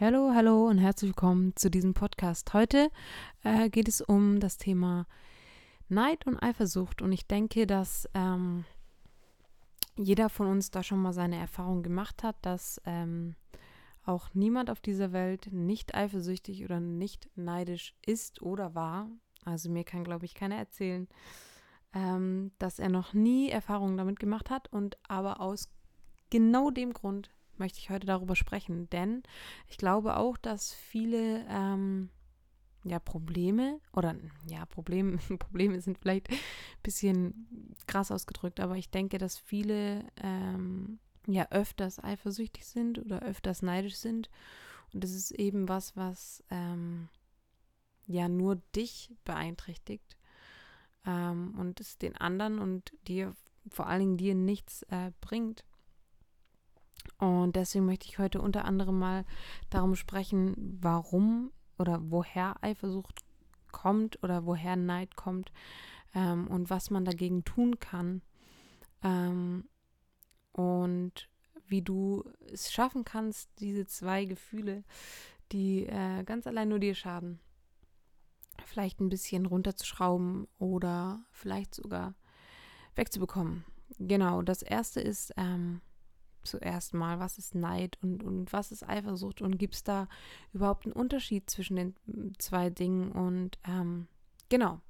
Hallo, hallo und herzlich willkommen zu diesem Podcast. Heute äh, geht es um das Thema Neid und Eifersucht und ich denke, dass ähm, jeder von uns da schon mal seine Erfahrung gemacht hat, dass ähm, auch niemand auf dieser Welt nicht eifersüchtig oder nicht neidisch ist oder war. Also mir kann, glaube ich, keiner erzählen, ähm, dass er noch nie Erfahrungen damit gemacht hat und aber aus genau dem Grund möchte ich heute darüber sprechen, denn ich glaube auch, dass viele ähm, ja, Probleme oder ja, Probleme, Probleme sind vielleicht ein bisschen krass ausgedrückt, aber ich denke, dass viele ähm, ja öfters eifersüchtig sind oder öfters neidisch sind. Und das ist eben was, was ähm, ja nur dich beeinträchtigt ähm, und es den anderen und dir, vor allen Dingen dir nichts äh, bringt. Und deswegen möchte ich heute unter anderem mal darum sprechen, warum oder woher Eifersucht kommt oder woher Neid kommt ähm, und was man dagegen tun kann. Ähm, und wie du es schaffen kannst, diese zwei Gefühle, die äh, ganz allein nur dir schaden, vielleicht ein bisschen runterzuschrauben oder vielleicht sogar wegzubekommen. Genau, das erste ist, ähm, zuerst mal, was ist Neid und, und was ist Eifersucht und gibt es da überhaupt einen Unterschied zwischen den zwei Dingen? Und ähm, genau,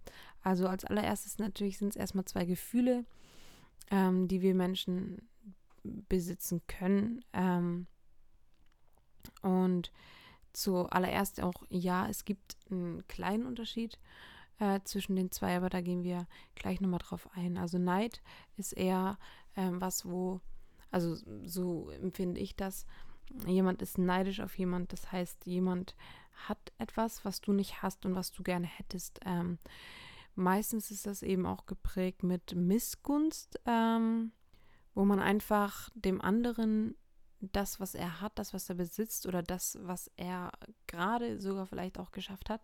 also als allererstes natürlich sind es erstmal zwei Gefühle, ähm, die wir Menschen besitzen können. Ähm, und zuallererst auch, ja, es gibt einen kleinen Unterschied äh, zwischen den zwei, aber da gehen wir gleich nochmal drauf ein. Also Neid ist eher ähm, was, wo also so empfinde ich das. Jemand ist neidisch auf jemand, das heißt, jemand hat etwas, was du nicht hast und was du gerne hättest. Ähm, meistens ist das eben auch geprägt mit Missgunst, ähm, wo man einfach dem anderen das, was er hat, das, was er besitzt oder das, was er gerade sogar vielleicht auch geschafft hat,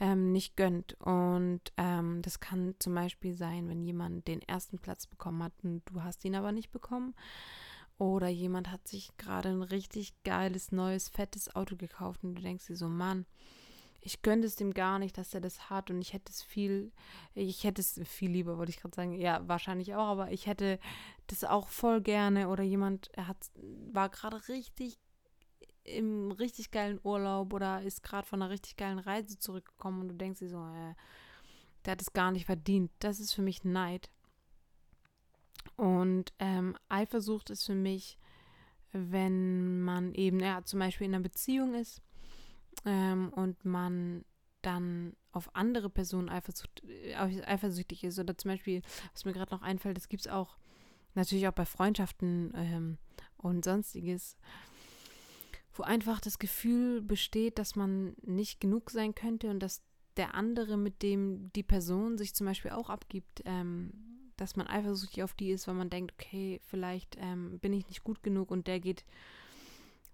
ähm, nicht gönnt. Und ähm, das kann zum Beispiel sein, wenn jemand den ersten Platz bekommen hat und du hast ihn aber nicht bekommen. Oder jemand hat sich gerade ein richtig geiles, neues, fettes Auto gekauft und du denkst dir so, Mann, ich gönne es dem gar nicht, dass er das hat und ich hätte es viel, ich hätte es viel lieber, wollte ich gerade sagen. Ja, wahrscheinlich auch, aber ich hätte das auch voll gerne. Oder jemand hat, war gerade richtig im richtig geilen Urlaub oder ist gerade von einer richtig geilen Reise zurückgekommen und du denkst dir so, äh, der hat es gar nicht verdient. Das ist für mich Neid. Und ähm, Eifersucht ist für mich, wenn man eben, ja, zum Beispiel in einer Beziehung ist ähm, und man dann auf andere Personen eifersucht, äh, eifersüchtig ist. Oder zum Beispiel, was mir gerade noch einfällt, das gibt es auch natürlich auch bei Freundschaften ähm, und sonstiges wo einfach das Gefühl besteht, dass man nicht genug sein könnte und dass der andere, mit dem die Person sich zum Beispiel auch abgibt, ähm, dass man eifersüchtig auf die ist, weil man denkt, okay, vielleicht ähm, bin ich nicht gut genug und der geht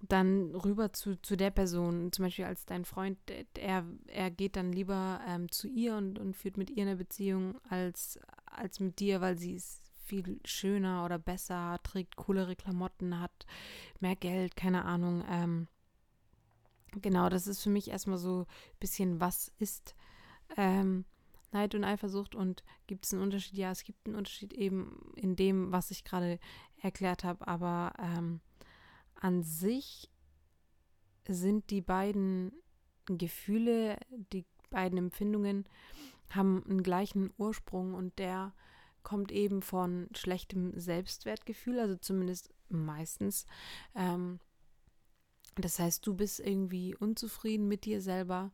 dann rüber zu, zu der Person, zum Beispiel als dein Freund, er, er geht dann lieber ähm, zu ihr und, und führt mit ihr eine Beziehung als, als mit dir, weil sie ist viel schöner oder besser, trägt coolere Klamotten, hat mehr Geld, keine Ahnung. Ähm, genau, das ist für mich erstmal so ein bisschen, was ist ähm, Neid und Eifersucht und gibt es einen Unterschied? Ja, es gibt einen Unterschied eben in dem, was ich gerade erklärt habe, aber ähm, an sich sind die beiden Gefühle, die beiden Empfindungen haben einen gleichen Ursprung und der kommt eben von schlechtem Selbstwertgefühl, also zumindest meistens. Ähm, das heißt, du bist irgendwie unzufrieden mit dir selber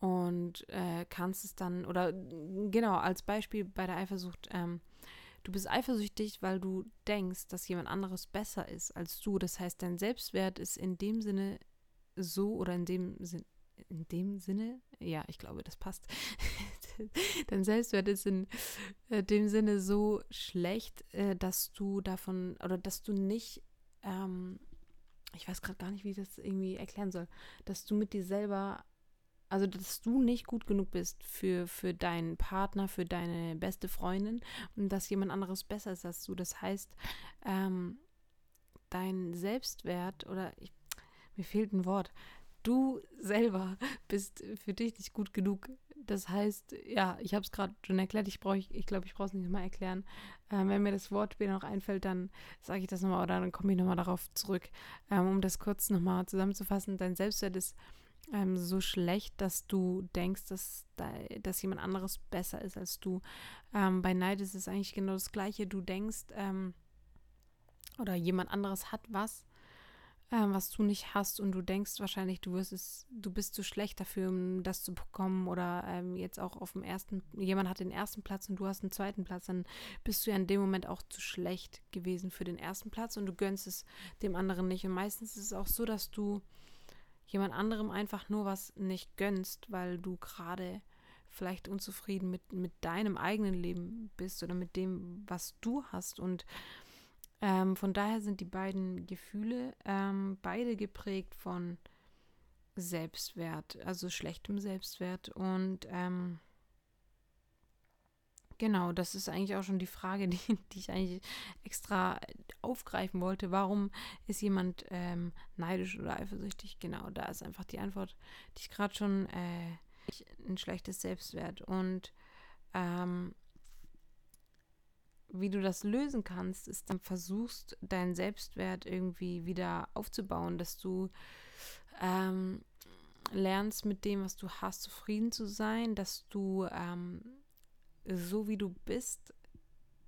und äh, kannst es dann, oder genau, als Beispiel bei der Eifersucht, ähm, du bist eifersüchtig, weil du denkst, dass jemand anderes besser ist als du. Das heißt, dein Selbstwert ist in dem Sinne so oder in dem Sinne in dem Sinne, ja, ich glaube, das passt. Dein Selbstwert ist in äh, dem Sinne so schlecht, äh, dass du davon oder dass du nicht, ähm, ich weiß gerade gar nicht, wie ich das irgendwie erklären soll, dass du mit dir selber, also dass du nicht gut genug bist für, für deinen Partner, für deine beste Freundin und dass jemand anderes besser ist als du. Das heißt, ähm, dein Selbstwert oder ich mir fehlt ein Wort. Du selber bist für dich nicht gut genug. Das heißt, ja, ich habe es gerade schon erklärt, ich brauche, ich glaube, ich brauche es nicht nochmal erklären. Ähm, wenn mir das Wort später noch einfällt, dann sage ich das nochmal oder dann komme ich nochmal darauf zurück. Ähm, um das kurz nochmal zusammenzufassen, dein Selbstwert ist ähm, so schlecht, dass du denkst, dass, dass jemand anderes besser ist als du. Ähm, bei Neid ist es eigentlich genau das Gleiche. Du denkst, ähm, oder jemand anderes hat was, ähm, was du nicht hast und du denkst wahrscheinlich, du wirst es, du bist zu schlecht dafür, um das zu bekommen oder ähm, jetzt auch auf dem ersten, jemand hat den ersten Platz und du hast den zweiten Platz, dann bist du ja in dem Moment auch zu schlecht gewesen für den ersten Platz und du gönnst es dem anderen nicht. Und meistens ist es auch so, dass du jemand anderem einfach nur was nicht gönnst, weil du gerade vielleicht unzufrieden mit, mit deinem eigenen Leben bist oder mit dem, was du hast. Und ähm, von daher sind die beiden Gefühle ähm, beide geprägt von Selbstwert, also schlechtem Selbstwert. Und ähm, Genau, das ist eigentlich auch schon die Frage, die, die ich eigentlich extra aufgreifen wollte. Warum ist jemand ähm, neidisch oder eifersüchtig? Genau, da ist einfach die Antwort, die ich gerade schon äh, ein schlechtes Selbstwert. Und ähm, wie du das lösen kannst, ist dann versuchst, deinen Selbstwert irgendwie wieder aufzubauen, dass du ähm, lernst, mit dem, was du hast, zufrieden zu sein, dass du ähm, so wie du bist,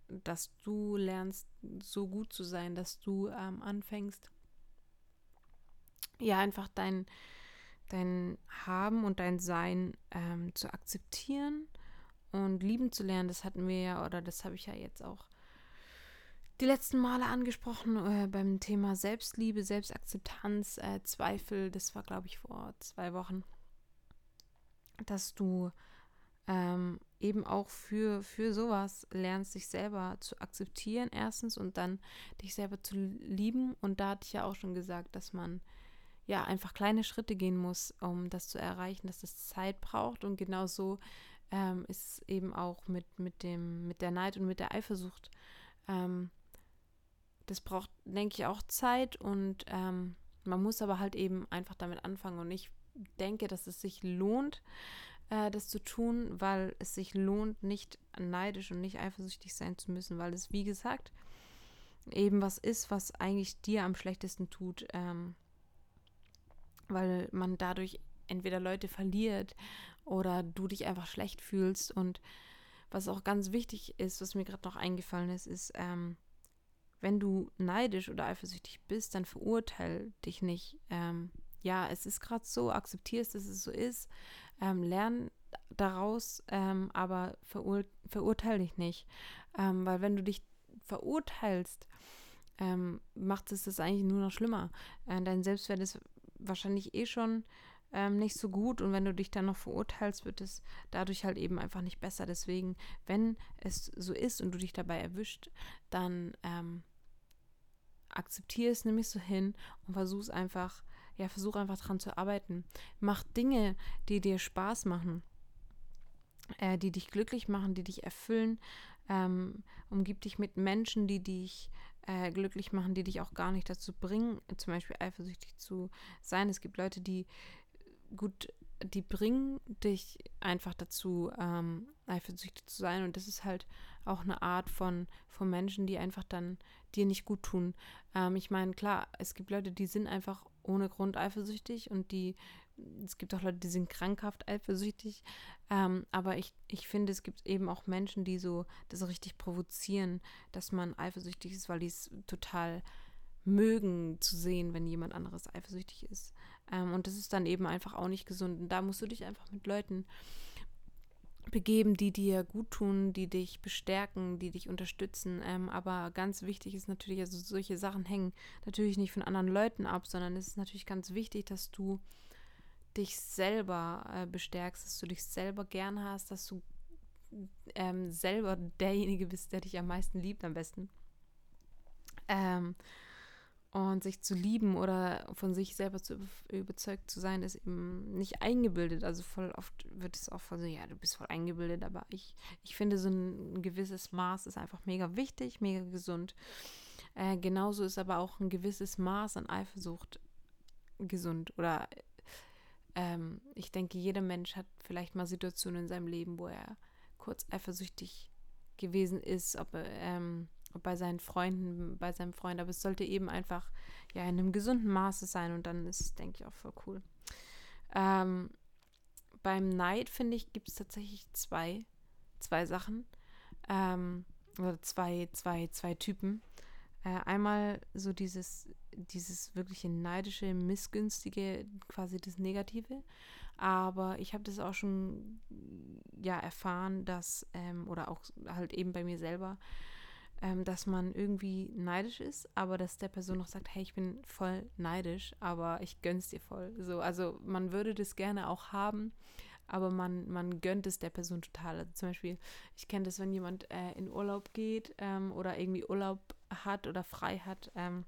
dass du lernst, so gut zu sein, dass du ähm, anfängst, ja, einfach dein, dein Haben und dein Sein ähm, zu akzeptieren und lieben zu lernen. Das hatten wir ja, oder das habe ich ja jetzt auch die letzten Male angesprochen äh, beim Thema Selbstliebe, Selbstakzeptanz, äh, Zweifel. Das war, glaube ich, vor zwei Wochen, dass du ähm, eben auch für, für sowas lernst, dich selber zu akzeptieren, erstens, und dann dich selber zu lieben. Und da hatte ich ja auch schon gesagt, dass man ja einfach kleine Schritte gehen muss, um das zu erreichen, dass das Zeit braucht. Und genauso ähm, ist eben auch mit, mit, dem, mit der Neid und mit der Eifersucht. Ähm, das braucht, denke ich, auch Zeit und ähm, man muss aber halt eben einfach damit anfangen. Und ich denke, dass es sich lohnt, äh, das zu tun, weil es sich lohnt, nicht neidisch und nicht eifersüchtig sein zu müssen, weil es, wie gesagt, eben was ist, was eigentlich dir am schlechtesten tut, ähm, weil man dadurch entweder Leute verliert oder du dich einfach schlecht fühlst. Und was auch ganz wichtig ist, was mir gerade noch eingefallen ist, ist, ähm, wenn du neidisch oder eifersüchtig bist, dann verurteil dich nicht. Ähm, ja, es ist gerade so, akzeptierst, dass es so ist, ähm, lern daraus, ähm, aber verur verurteile dich nicht. Ähm, weil wenn du dich verurteilst, ähm, macht es das eigentlich nur noch schlimmer. Äh, dein Selbstwert ist wahrscheinlich eh schon ähm, nicht so gut und wenn du dich dann noch verurteilst, wird es dadurch halt eben einfach nicht besser. Deswegen, wenn es so ist und du dich dabei erwischt, dann ähm, akzeptiere es nämlich so hin und versuch es einfach ja, versuch einfach dran zu arbeiten. Mach Dinge, die dir Spaß machen, äh, die dich glücklich machen, die dich erfüllen. Ähm, umgib dich mit Menschen, die dich äh, glücklich machen, die dich auch gar nicht dazu bringen, zum Beispiel eifersüchtig zu sein. Es gibt Leute, die gut, die bringen dich einfach dazu, ähm, eifersüchtig zu sein. Und das ist halt auch eine Art von, von Menschen, die einfach dann dir nicht gut tun. Ähm, ich meine, klar, es gibt Leute, die sind einfach ohne Grund eifersüchtig und die, es gibt auch Leute, die sind krankhaft eifersüchtig. Ähm, aber ich, ich finde, es gibt eben auch Menschen, die so das richtig provozieren, dass man eifersüchtig ist, weil die es total mögen zu sehen, wenn jemand anderes eifersüchtig ist. Ähm, und das ist dann eben einfach auch nicht gesund. Und da musst du dich einfach mit Leuten begeben, die dir gut tun, die dich bestärken, die dich unterstützen. Ähm, aber ganz wichtig ist natürlich, also solche Sachen hängen natürlich nicht von anderen Leuten ab, sondern es ist natürlich ganz wichtig, dass du dich selber äh, bestärkst, dass du dich selber gern hast, dass du ähm, selber derjenige bist, der dich am meisten liebt, am besten. Ähm, und sich zu lieben oder von sich selber zu überzeugt zu sein, ist eben nicht eingebildet. Also voll oft wird es auch voll so, ja, du bist voll eingebildet, aber ich, ich finde, so ein gewisses Maß ist einfach mega wichtig, mega gesund. Äh, genauso ist aber auch ein gewisses Maß an Eifersucht gesund. Oder ähm, ich denke, jeder Mensch hat vielleicht mal Situationen in seinem Leben, wo er kurz eifersüchtig gewesen ist, ob, ähm, ob bei seinen Freunden, bei seinem Freund. Aber es sollte eben einfach ja in einem gesunden Maße sein und dann ist es, denke ich, auch voll cool. Ähm, beim Neid, finde ich, gibt es tatsächlich zwei, zwei Sachen. Ähm, oder zwei, zwei, zwei Typen. Äh, einmal so dieses, dieses wirkliche neidische, missgünstige, quasi das Negative. Aber ich habe das auch schon ja erfahren, dass, ähm, oder auch halt eben bei mir selber, ähm, dass man irgendwie neidisch ist, aber dass der Person noch sagt, hey, ich bin voll neidisch, aber ich gönn's dir voll. So, also man würde das gerne auch haben, aber man, man gönnt es der Person total. Also zum Beispiel, ich kenne das, wenn jemand äh, in Urlaub geht ähm, oder irgendwie Urlaub hat oder frei hat. Ähm,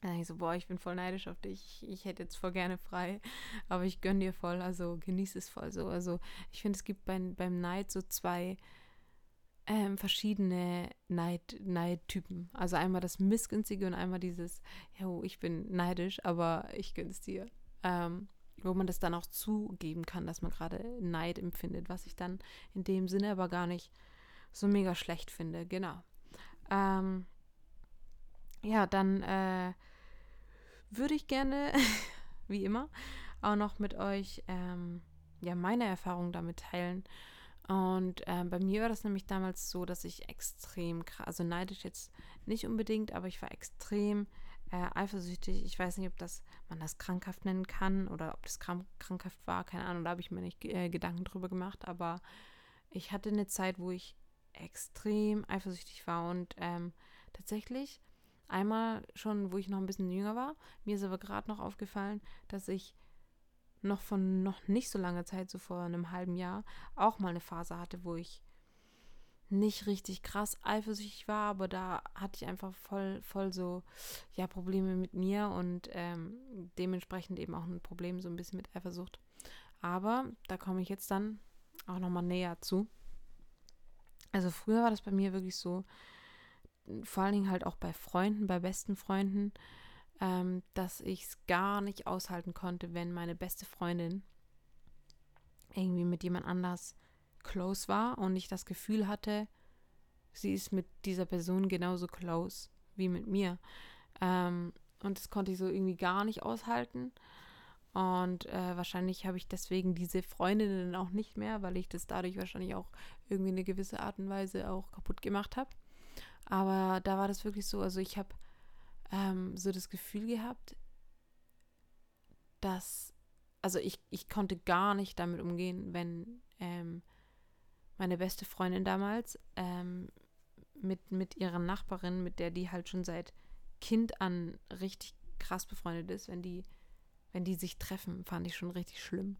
dann ich so, boah, ich bin voll neidisch auf dich. Ich, ich hätte jetzt voll gerne frei, aber ich gönne dir voll, also genieße es voll so. Also ich finde, es gibt beim, beim Neid so zwei ähm, verschiedene Neid, Neidtypen. Also einmal das Missgünstige und einmal dieses, ja, ich bin neidisch, aber ich gönn's dir. Ähm, wo man das dann auch zugeben kann, dass man gerade Neid empfindet, was ich dann in dem Sinne aber gar nicht so mega schlecht finde. Genau. Ähm, ja, dann äh, würde ich gerne, wie immer, auch noch mit euch ähm, ja meine Erfahrungen damit teilen. Und äh, bei mir war das nämlich damals so, dass ich extrem, also neidisch jetzt nicht unbedingt, aber ich war extrem äh, eifersüchtig. Ich weiß nicht, ob das man das krankhaft nennen kann oder ob das krank, krankhaft war, keine Ahnung, da habe ich mir nicht äh, Gedanken drüber gemacht, aber ich hatte eine Zeit, wo ich extrem eifersüchtig war und ähm, tatsächlich einmal schon, wo ich noch ein bisschen jünger war, mir ist aber gerade noch aufgefallen, dass ich noch von noch nicht so langer Zeit, so vor einem halben Jahr, auch mal eine Phase hatte, wo ich nicht richtig krass eifersüchtig war, aber da hatte ich einfach voll, voll so, ja, Probleme mit mir und ähm, dementsprechend eben auch ein Problem so ein bisschen mit Eifersucht. Aber da komme ich jetzt dann auch nochmal näher zu. Also früher war das bei mir wirklich so, vor allen Dingen halt auch bei Freunden, bei besten Freunden, ähm, dass ich es gar nicht aushalten konnte, wenn meine beste Freundin irgendwie mit jemand anders close war und ich das Gefühl hatte, sie ist mit dieser Person genauso close wie mit mir. Ähm, und das konnte ich so irgendwie gar nicht aushalten. Und äh, wahrscheinlich habe ich deswegen diese Freundinnen auch nicht mehr, weil ich das dadurch wahrscheinlich auch irgendwie eine gewisse Art und Weise auch kaputt gemacht habe. Aber da war das wirklich so, also ich habe ähm, so das Gefühl gehabt, dass, also ich, ich konnte gar nicht damit umgehen, wenn ähm, meine beste Freundin damals ähm, mit, mit ihrer Nachbarin, mit der die halt schon seit Kind an richtig krass befreundet ist, wenn die, wenn die sich treffen, fand ich schon richtig schlimm.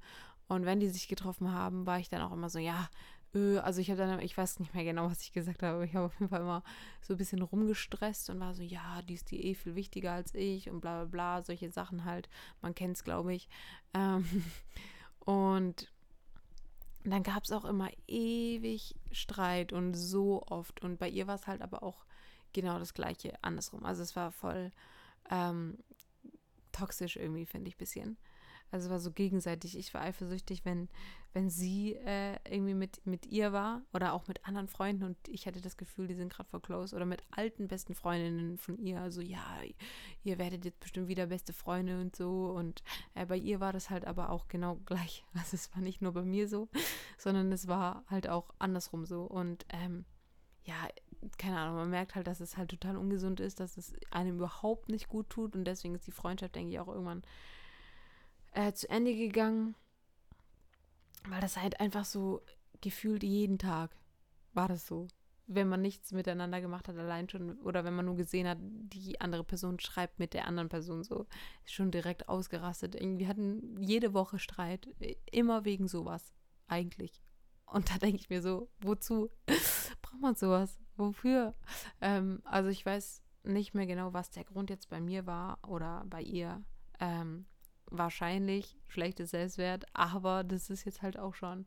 Und wenn die sich getroffen haben, war ich dann auch immer so, ja, also ich habe dann, ich weiß nicht mehr genau, was ich gesagt habe, aber ich habe auf jeden Fall immer so ein bisschen rumgestresst und war so, ja, die ist die eh viel wichtiger als ich und bla bla bla, solche Sachen halt. Man kennt es, glaube ich. Ähm, und und dann gab es auch immer ewig Streit und so oft. Und bei ihr war es halt aber auch genau das Gleiche andersrum. Also es war voll ähm, toxisch irgendwie, finde ich, ein bisschen. Also es war so gegenseitig. Ich war eifersüchtig, wenn, wenn sie äh, irgendwie mit, mit ihr war oder auch mit anderen Freunden und ich hatte das Gefühl, die sind gerade vor close oder mit alten besten Freundinnen von ihr. Also ja, ihr werdet jetzt bestimmt wieder beste Freunde und so. Und äh, bei ihr war das halt aber auch genau gleich. Also es war nicht nur bei mir so, sondern es war halt auch andersrum so. Und ähm, ja, keine Ahnung, man merkt halt, dass es halt total ungesund ist, dass es einem überhaupt nicht gut tut und deswegen ist die Freundschaft, denke ich, auch irgendwann äh, zu Ende gegangen, weil das halt einfach so gefühlt jeden Tag war das so. Wenn man nichts miteinander gemacht hat, allein schon, oder wenn man nur gesehen hat, die andere Person schreibt mit der anderen Person so, ist schon direkt ausgerastet. Irgendwie hatten jede Woche Streit, immer wegen sowas, eigentlich. Und da denke ich mir so, wozu braucht man sowas? Wofür? Ähm, also ich weiß nicht mehr genau, was der Grund jetzt bei mir war oder bei ihr. Ähm, wahrscheinlich schlechtes Selbstwert, aber das ist jetzt halt auch schon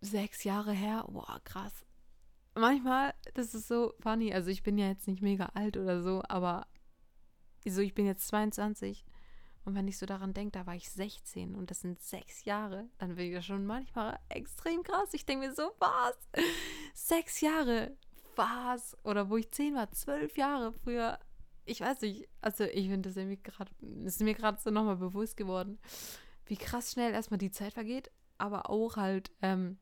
sechs Jahre her. Boah, krass. Manchmal, das ist so funny. Also ich bin ja jetzt nicht mega alt oder so, aber so, ich bin jetzt 22 Und wenn ich so daran denke, da war ich 16 und das sind sechs Jahre, dann bin ich das schon manchmal extrem krass. Ich denke mir so, was? Sechs Jahre? Was? Oder wo ich zehn war, zwölf Jahre früher. Ich weiß nicht, also ich finde das irgendwie gerade, ist mir gerade so nochmal bewusst geworden, wie krass schnell erstmal die Zeit vergeht, aber auch halt, ähm,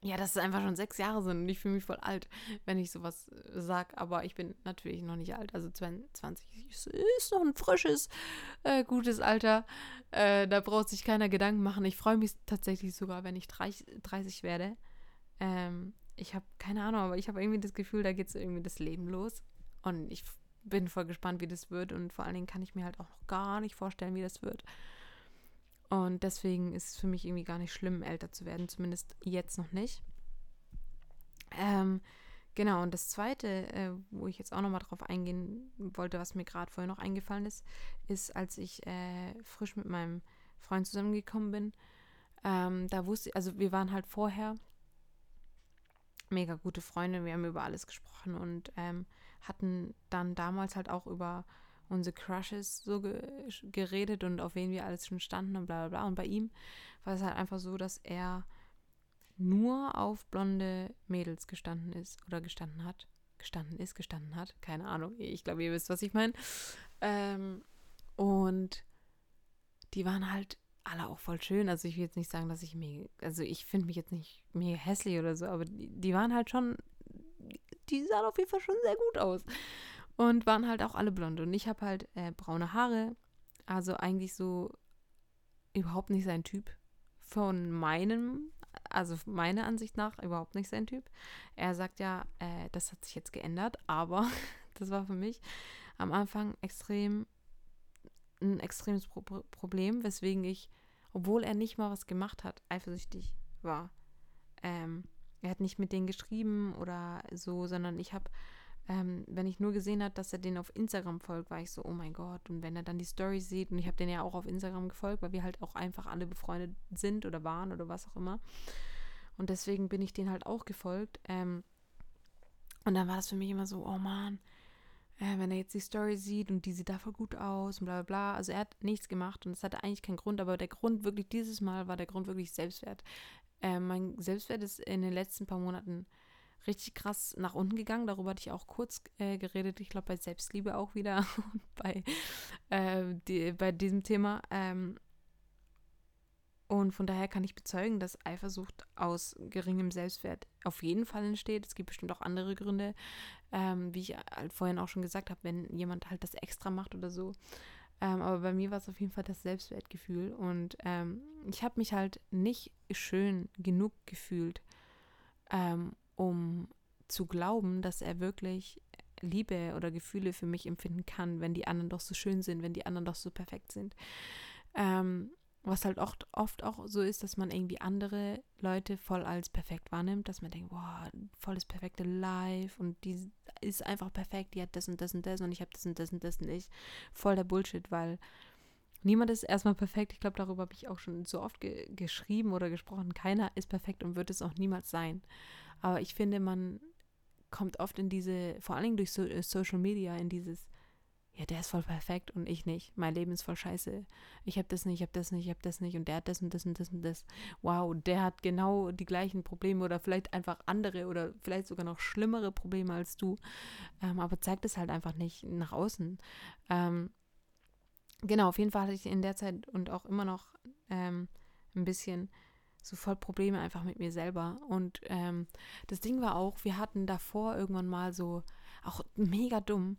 ja, dass es einfach schon sechs Jahre sind und ich fühle mich voll alt, wenn ich sowas äh, sage. Aber ich bin natürlich noch nicht alt. Also 22 ist noch ein frisches, äh, gutes Alter. Äh, da braucht sich keiner Gedanken machen. Ich freue mich tatsächlich sogar, wenn ich 30, 30 werde. Ähm, ich habe keine Ahnung, aber ich habe irgendwie das Gefühl, da geht es irgendwie das Leben los. Und ich bin voll gespannt, wie das wird. Und vor allen Dingen kann ich mir halt auch noch gar nicht vorstellen, wie das wird. Und deswegen ist es für mich irgendwie gar nicht schlimm, älter zu werden, zumindest jetzt noch nicht. Ähm, genau, und das Zweite, äh, wo ich jetzt auch nochmal drauf eingehen wollte, was mir gerade vorher noch eingefallen ist, ist, als ich äh, frisch mit meinem Freund zusammengekommen bin. Ähm, da wusste ich, also wir waren halt vorher mega gute Freunde, wir haben über alles gesprochen und ähm, hatten dann damals halt auch über unsere Crushes so ge geredet und auf wen wir alles schon standen und bla bla bla. Und bei ihm war es halt einfach so, dass er nur auf blonde Mädels gestanden ist oder gestanden hat. Gestanden ist, gestanden hat. Keine Ahnung. Ich glaube, ihr wisst, was ich meine. Ähm, und die waren halt alle auch voll schön. Also ich will jetzt nicht sagen, dass ich mir, also ich finde mich jetzt nicht mega hässlich oder so, aber die, die waren halt schon, die sahen auf jeden Fall schon sehr gut aus. Und waren halt auch alle blond. Und ich habe halt äh, braune Haare. Also eigentlich so überhaupt nicht sein Typ. Von meinem, also meiner Ansicht nach überhaupt nicht sein Typ. Er sagt ja, äh, das hat sich jetzt geändert, aber das war für mich am Anfang extrem ein extremes Pro Problem, weswegen ich, obwohl er nicht mal was gemacht hat, eifersüchtig war. Ähm, er hat nicht mit denen geschrieben oder so, sondern ich habe ähm, wenn ich nur gesehen habe, dass er den auf Instagram folgt, war ich so, oh mein Gott. Und wenn er dann die Story sieht, und ich habe den ja auch auf Instagram gefolgt, weil wir halt auch einfach alle befreundet sind oder waren oder was auch immer. Und deswegen bin ich den halt auch gefolgt. Ähm, und dann war das für mich immer so, oh Mann, äh, wenn er jetzt die Story sieht und die sieht da voll gut aus und bla bla bla. Also er hat nichts gemacht und es hatte eigentlich keinen Grund, aber der Grund wirklich dieses Mal war der Grund wirklich Selbstwert. Äh, mein Selbstwert ist in den letzten paar Monaten richtig krass nach unten gegangen. Darüber hatte ich auch kurz äh, geredet. Ich glaube, bei Selbstliebe auch wieder bei, äh, die, bei diesem Thema. Ähm, und von daher kann ich bezeugen, dass Eifersucht aus geringem Selbstwert auf jeden Fall entsteht. Es gibt bestimmt auch andere Gründe, ähm, wie ich halt vorhin auch schon gesagt habe, wenn jemand halt das extra macht oder so. Ähm, aber bei mir war es auf jeden Fall das Selbstwertgefühl. Und ähm, ich habe mich halt nicht schön genug gefühlt, ähm, um zu glauben, dass er wirklich Liebe oder Gefühle für mich empfinden kann, wenn die anderen doch so schön sind, wenn die anderen doch so perfekt sind. Ähm, was halt oft, oft auch so ist, dass man irgendwie andere Leute voll als perfekt wahrnimmt, dass man denkt, wow, voll das perfekte Life und die ist einfach perfekt, die hat das und das und das und ich habe das und das und das nicht. Voll der Bullshit, weil niemand ist erstmal perfekt. Ich glaube, darüber habe ich auch schon so oft ge geschrieben oder gesprochen. Keiner ist perfekt und wird es auch niemals sein. Aber ich finde, man kommt oft in diese, vor allen Dingen durch so, äh, Social Media, in dieses, ja, der ist voll perfekt und ich nicht. Mein Leben ist voll scheiße. Ich habe das nicht, ich habe das nicht, ich habe das nicht und der hat das und das und das und das. Wow, der hat genau die gleichen Probleme oder vielleicht einfach andere oder vielleicht sogar noch schlimmere Probleme als du. Ähm, aber zeigt es halt einfach nicht nach außen. Ähm, genau, auf jeden Fall hatte ich in der Zeit und auch immer noch ähm, ein bisschen so voll Probleme einfach mit mir selber. Und ähm, das Ding war auch, wir hatten davor irgendwann mal so, auch mega dumm,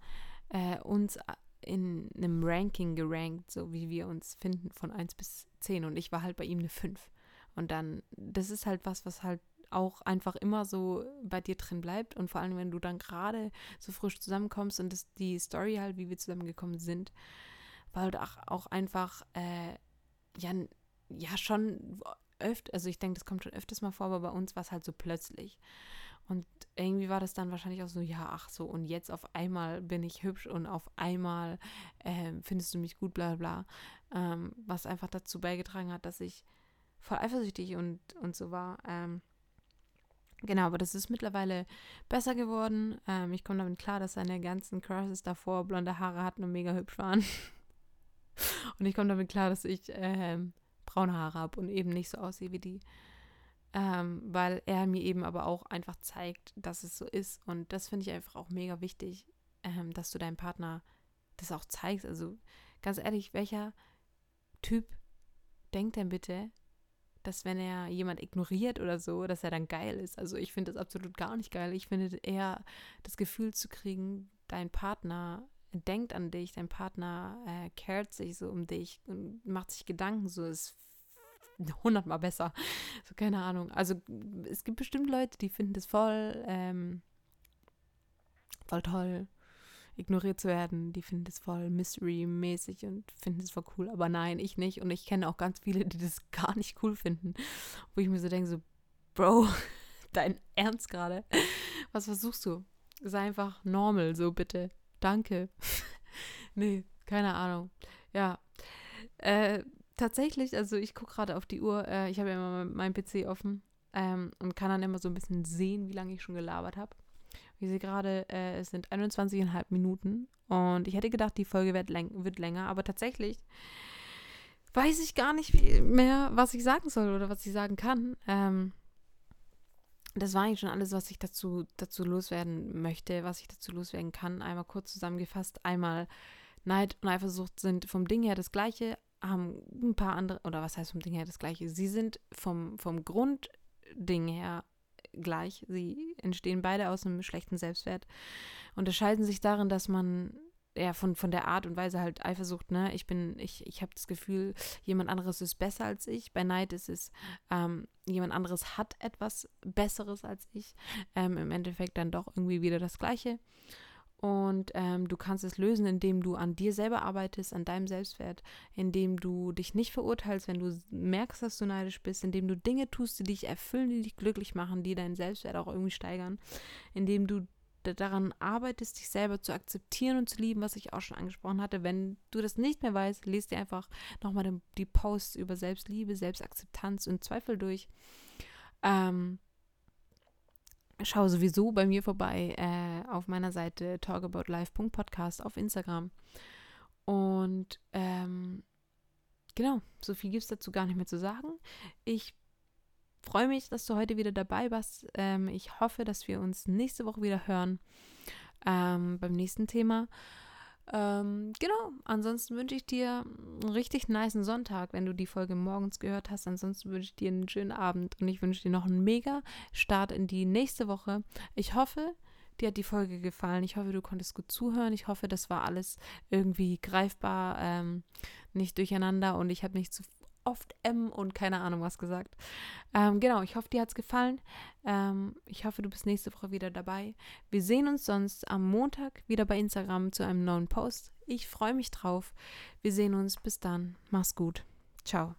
äh, uns in einem Ranking gerankt, so wie wir uns finden von 1 bis 10. Und ich war halt bei ihm eine 5. Und dann, das ist halt was, was halt auch einfach immer so bei dir drin bleibt. Und vor allem, wenn du dann gerade so frisch zusammenkommst und das, die Story halt, wie wir zusammengekommen sind, war halt auch, auch einfach, äh, ja, ja, schon öfter, also ich denke, das kommt schon öfters mal vor, aber bei uns war es halt so plötzlich. Und irgendwie war das dann wahrscheinlich auch so, ja, ach so, und jetzt auf einmal bin ich hübsch und auf einmal äh, findest du mich gut, bla bla. Ähm, was einfach dazu beigetragen hat, dass ich voll eifersüchtig und, und so war. Ähm, genau, aber das ist mittlerweile besser geworden. Ähm, ich komme damit klar, dass seine ganzen Crushes davor blonde Haare hatten und mega hübsch waren. und ich komme damit klar, dass ich ähm, braune Haare habe und eben nicht so aussehe wie die. Ähm, weil er mir eben aber auch einfach zeigt, dass es so ist. Und das finde ich einfach auch mega wichtig, ähm, dass du deinem Partner das auch zeigst. Also ganz ehrlich, welcher Typ denkt denn bitte, dass wenn er jemand ignoriert oder so, dass er dann geil ist? Also ich finde das absolut gar nicht geil. Ich finde eher das Gefühl zu kriegen, dein Partner denkt an dich, dein Partner äh, cared sich so um dich und macht sich Gedanken, so ist hundertmal besser. So, keine Ahnung. Also es gibt bestimmt Leute, die finden das voll, ähm, voll toll, ignoriert zu werden. Die finden das voll Mystery-mäßig und finden das voll cool. Aber nein, ich nicht. Und ich kenne auch ganz viele, die das gar nicht cool finden. Wo ich mir so denke, so, Bro, dein Ernst gerade? Was versuchst du? Sei einfach normal, so bitte. Danke. nee, keine Ahnung. Ja. Äh, tatsächlich, also ich gucke gerade auf die Uhr. Äh, ich habe ja immer meinen PC offen ähm, und kann dann immer so ein bisschen sehen, wie lange ich schon gelabert habe. Ich sehe gerade, äh, es sind 21,5 Minuten und ich hätte gedacht, die Folge wird, läng wird länger, aber tatsächlich weiß ich gar nicht mehr, was ich sagen soll oder was ich sagen kann. Ähm, das war eigentlich schon alles, was ich dazu, dazu loswerden möchte, was ich dazu loswerden kann. Einmal kurz zusammengefasst. Einmal Neid und Eifersucht sind vom Ding her das gleiche, haben ein paar andere, oder was heißt vom Ding her das gleiche? Sie sind vom, vom Grundding her gleich. Sie entstehen beide aus einem schlechten Selbstwert. Unterscheiden sich darin, dass man ja, von, von der Art und Weise halt Eifersucht, ne? Ich bin, ich, ich habe das Gefühl, jemand anderes ist besser als ich. Bei Neid ist es, ähm, jemand anderes hat etwas Besseres als ich. Ähm, Im Endeffekt dann doch irgendwie wieder das Gleiche. Und ähm, du kannst es lösen, indem du an dir selber arbeitest, an deinem Selbstwert, indem du dich nicht verurteilst, wenn du merkst, dass du neidisch bist, indem du Dinge tust, die dich erfüllen, die dich glücklich machen, die deinen Selbstwert auch irgendwie steigern, indem du daran arbeitest, dich selber zu akzeptieren und zu lieben, was ich auch schon angesprochen hatte. Wenn du das nicht mehr weißt, lest dir einfach nochmal die Posts über Selbstliebe, Selbstakzeptanz und Zweifel durch. Ähm, schau sowieso bei mir vorbei äh, auf meiner Seite talkaboutlife.podcast auf Instagram. Und ähm, genau, so viel gibt es dazu gar nicht mehr zu sagen. Ich freue mich, dass du heute wieder dabei warst. Ähm, ich hoffe, dass wir uns nächste Woche wieder hören ähm, beim nächsten Thema. Ähm, genau, ansonsten wünsche ich dir einen richtig nice Sonntag, wenn du die Folge morgens gehört hast. Ansonsten wünsche ich dir einen schönen Abend und ich wünsche dir noch einen mega Start in die nächste Woche. Ich hoffe, dir hat die Folge gefallen. Ich hoffe, du konntest gut zuhören. Ich hoffe, das war alles irgendwie greifbar, ähm, nicht durcheinander und ich habe nicht zu oft M und keine Ahnung was gesagt. Ähm, genau, ich hoffe, dir hat es gefallen. Ähm, ich hoffe, du bist nächste Woche wieder dabei. Wir sehen uns sonst am Montag wieder bei Instagram zu einem neuen Post. Ich freue mich drauf. Wir sehen uns. Bis dann. Mach's gut. Ciao.